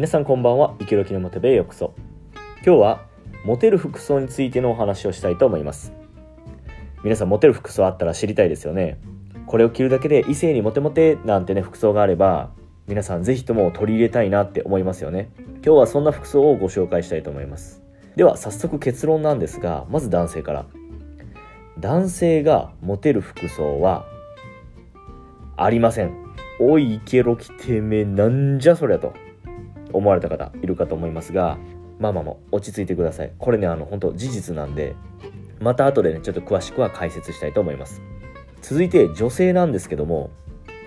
皆さんこんばんは、イケロキのモテベへようこそ。今日は、モテる服装についてのお話をしたいと思います。皆さん、モテる服装あったら知りたいですよね。これを着るだけで異性にモテモテなんてね、服装があれば、皆さんぜひとも取り入れたいなって思いますよね。今日はそんな服装をご紹介したいと思います。では、早速結論なんですが、まず男性から。男性がモテる服装は、ありません。おい、イケロキてめえ、なんじゃそりゃと思われた方いるかと思いますが、まあまあもう落ち着いてください。これね、あの、本当事実なんで、また後でね、ちょっと詳しくは解説したいと思います。続いて、女性なんですけども、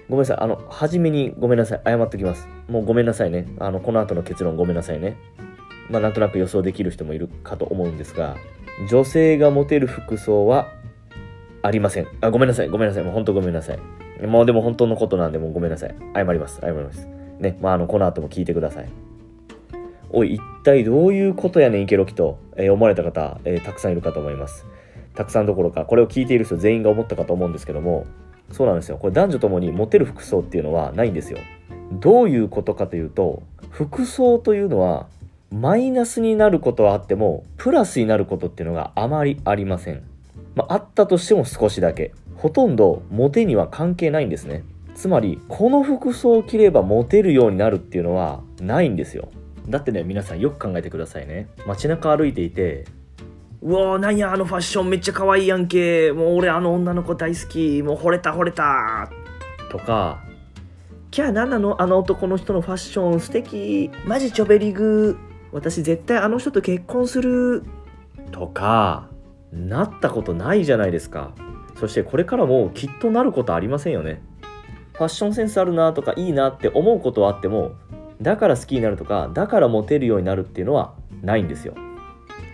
ごめんなさい。あの、初めにごめんなさい。謝っておきます。もうごめんなさいね。あの、この後の結論ごめんなさいね。まあ、なんとなく予想できる人もいるかと思うんですが、女性がモテる服装はありません。あ、ごめんなさい。ごめんなさい。もう本当ごめんなさい。もうでも本当のことなんで、もうごめんなさい。謝ります。謝ります。ね。まあ、あの、この後も聞いてください。おい、一体どういうことやねん、イケロキと、えー、思われた方、えー、たくさんいるかと思います。たくさんどころか、これを聞いている人全員が思ったかと思うんですけども、そうなんですよ。これ男女ともにモテる服装っていうのはないんですよ。どういうことかというと、服装というのは、マイナスになることはあっても、プラスになることっていうのがあまりありません。まあ、あったとしても少しだけ。ほとんどモテには関係ないんですね。つまり、この服装を着ればモテるようになるっていうのはないんですよ。だってね、皆さんよく考えてくださいね。街中歩いていて、うわーなんやあのファッションめっちゃ可愛いやんけ。もう俺あの女の子大好き。もう惚れた惚れた。とかキャー何なの？あの男の人のファッション素敵。マジチョベリグ。私絶対あの人と結婚する。とかなったことないじゃないですか。そしてこれからもきっとなることありませんよね。ファッションセンスあるなとかいいなって思うことはあってもだから好きになるとかだからモテるようになるっていうのはないんですよ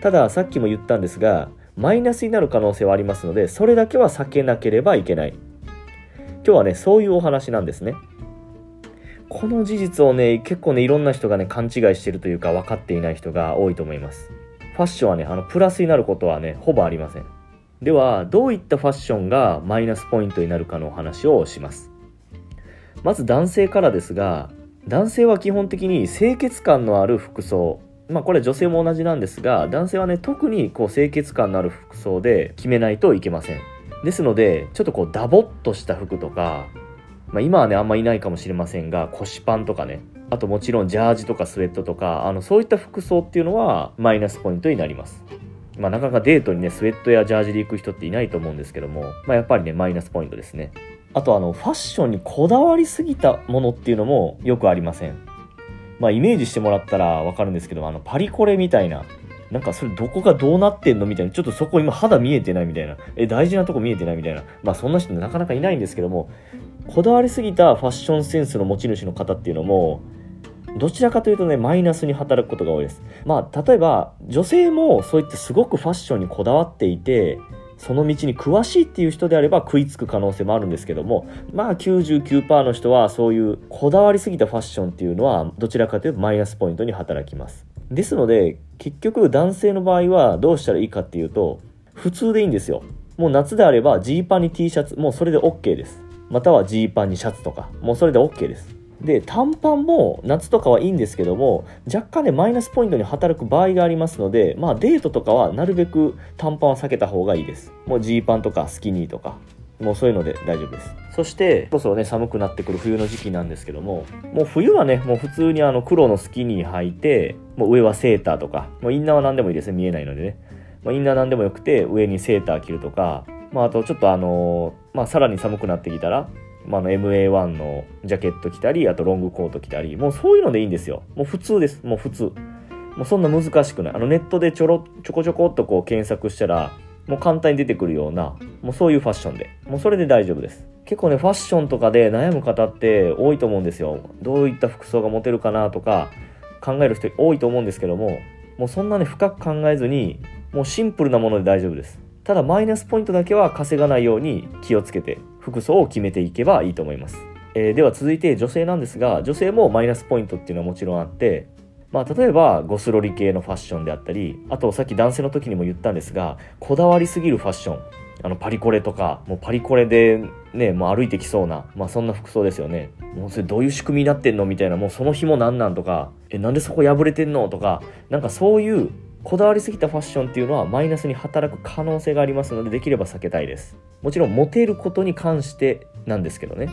たださっきも言ったんですがマイナスになる可能性はありますのでそれだけは避けなければいけない今日はねそういうお話なんですねこの事実をね結構ねいろんな人がね勘違いしてるというか分かっていない人が多いと思いますファッションはね、あの、プラスになることはね、ほぼありません。では、どういったファッションがマイナスポイントになるかのお話をします。まず男性からですが、男性は基本的に清潔感のある服装、まあこれ女性も同じなんですが、男性はね、特にこう清潔感のある服装で決めないといけません。ですので、ちょっとこうダボっとした服とか、まあ、今はね、あんまいないかもしれませんが、腰パンとかね、あともちろんジャージとかスウェットとか、あの、そういった服装っていうのはマイナスポイントになります。まあ、なかなかデートにね、スウェットやジャージで行く人っていないと思うんですけども、まあ、やっぱりね、マイナスポイントですね。あと、あの、ファッションにこだわりすぎたものっていうのもよくありません。まあ、イメージしてもらったらわかるんですけど、あの、パリコレみたいな、なんかそれどこがどうなってんのみたいな、ちょっとそこ今肌見えてないみたいな、え、大事なとこ見えてないみたいな、まあそんな人なかなかいないんですけども、こだわりすぎたファッションセンスの持ち主の方っていうのもどちらかというとねマイナスに働くことが多いですまあ例えば女性もそういってすごくファッションにこだわっていてその道に詳しいっていう人であれば食いつく可能性もあるんですけどもまあ99%の人はそういうこだわりすぎたファッションっていうのはどちらかというとマイナスポイントに働きます。ですので結局男性の場合はどうしたらいいかっていうと普通でいいんですよ。もう夏であればジーパンに T シャツもうそれで OK です。またはジーパンにシャツとか、もうそれで OK です。で、短パンも夏とかはいいんですけども、若干ね、マイナスポイントに働く場合がありますので、まあデートとかはなるべく短パンは避けた方がいいです。もうジーパンとかスキニーとか、もうそういうので大丈夫です。そして、そろそろね、寒くなってくる冬の時期なんですけども、もう冬はね、もう普通にあの黒のスキニー履いて、もう上はセーターとか、もうインナーは何でもいいですね、見えないのでね。まあ、インナー何でもよくて、上にセーター着るとか、まあ、あとちょっとあのー、まあ、さらに寒くなってきたら、まあ、の MA1 のジャケット着たり、あとロングコート着たり、もうそういうのでいいんですよ。もう普通です。もう普通。もうそんな難しくない。あのネットでちょろ、ちょこちょこっとこう検索したら、もう簡単に出てくるような、もうそういうファッションで。もうそれで大丈夫です。結構ね、ファッションとかで悩む方って多いと思うんですよ。どういった服装がモテるかなとか考える人多いと思うんですけども、もうそんなね、深く考えずに、もうシンプルなもので大丈夫です。ただマイナスポイントだけは稼がないように気をつけて服装を決めていけばいいと思います。えー、では続いて女性なんですが、女性もマイナスポイントっていうのはもちろんあって、まあ、例えばゴスロリ系のファッションであったり、あとさっき男性の時にも言ったんですが、こだわりすぎるファッション。あのパリコレとか、もうパリコレでねもう歩いてきそうな、まあ、そんな服装ですよねもうそれどういう仕組みになってんのみたいなもうその紐なんなんとかえなんでそこ破れてんのとかなんかそういうこだわりすぎたファッションっていうのはマイナスに働く可能性がありますのでできれば避けたいです。もちろんモテることに関してなんですけどね。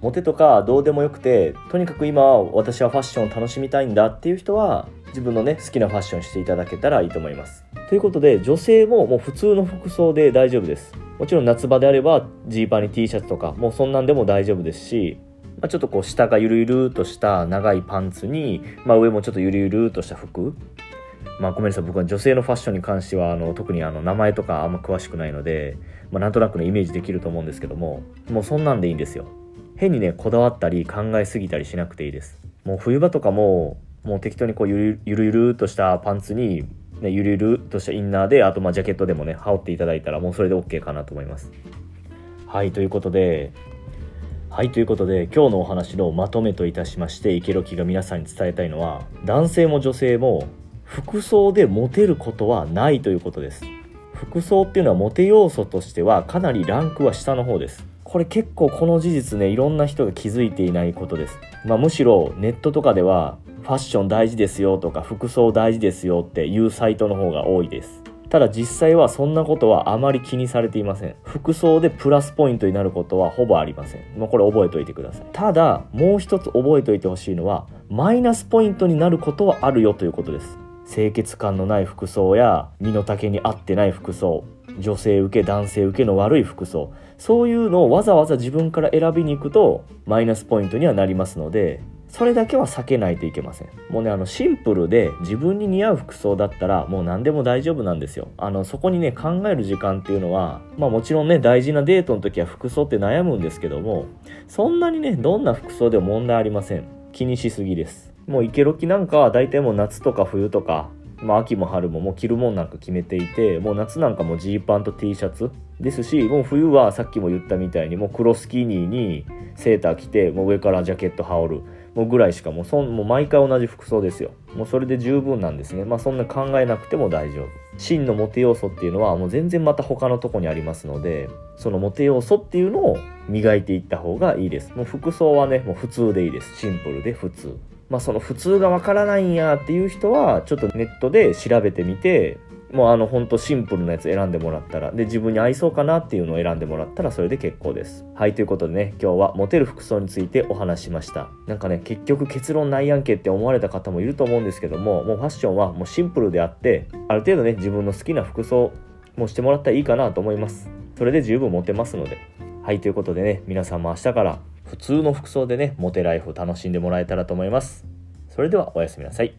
モテとかどうでもよくてとにかく今私はファッションを楽しみたいんだっていう人は自分のね好きなファッションしていただけたらいいと思います。ということで女性ももう普通の服装で大丈夫です。もちろん夏場であればジーパンに T シャツとかもうそんなんでも大丈夫ですしまあ、ちょっとこう下がゆるゆるとした長いパンツに、まあ、上もちょっとゆるゆるとした服まあごめんなさい。僕は女性のファッションに関してはあの特にあの名前とかあんま詳しくないので、まあ、なんとなくのイメージできると思うんですけどももうそんなんでいいんですよ。変にねこだわったり考えすぎたりしなくていいです。もう冬場とかももう適当にこうゆるゆるとしたパンツに、ね、ゆるゆるとしたインナーであとまあジャケットでもね羽織っていただいたらもうそれで OK かなと思います。はいということではいということで今日のお話のまとめといたしましてイケロキが皆さんに伝えたいのは男性も女性も服装でモテることはないということです。服装っていうのはモテ要素としてはかなりランクは下の方です。これ結構この事実ねいろんな人が気づいていないことです、まあ、むしろネットとかではファッション大事ですよとか服装大事ですよっていうサイトの方が多いです。ただ実際はそんなことはあまり気にされていません。服装でプラスポイントになることはほぼありません。もうこれ覚えておいてください。ただもう一つ覚えておいてほしいのはマイナスポイントになることはあるよということです。清潔感のない服装や身の丈に合ってない服装女性受け男性受けの悪い服装そういうのをわざわざ自分から選びに行くとマイナスポイントにはなりますのでそれだけは避けないといけません。もうねあのシンプルで自分に似合う服装だったらもう何でも大丈夫なんですよ。あのそこにね考える時間っていうのはまあもちろんね大事なデートの時は服装って悩むんですけどもそんなにねどんな服装でも問題ありません。気にしすぎです。もうイケロキなんかは大体もう夏とか冬とかまあ、秋も春ももう着るもんなんか決めていてもう夏なんかもジーパンと T シャツですしもう冬はさっきも言ったみたいにもう黒スキニーにセーター着てもう上からジャケット羽織るもうぐらいしかもうそんもう毎回同じ服装ですよ。もうそれで十分なんですね。まあそんな考えなくても大丈夫。真のモテ要素っていうのはもう全然また他のとこにありますのでそのモテ要素っていうのを磨いていった方がいいです。もう服装はねもう普通でいいです。シンプルで普通。まあその普通がわからないんやっていう人はちょっとネットで調べてみてもうあのほんとシンプルなやつ選んでもらったらで自分に合いそうかなっていうのを選んでもらったらそれで結構です。はいということでね今日はモテる服装についてお話しました。なんかね結局結論ないやんけって思われた方もいると思うんですけどももうファッションはもうシンプルであってある程度ね自分の好きな服装もしてもらったらいいかなと思います。それで十分モテますので。はいということでね皆さんも明日から普通の服装でねモテライフを楽しんでもらえたらと思います。それではおやすみなさい。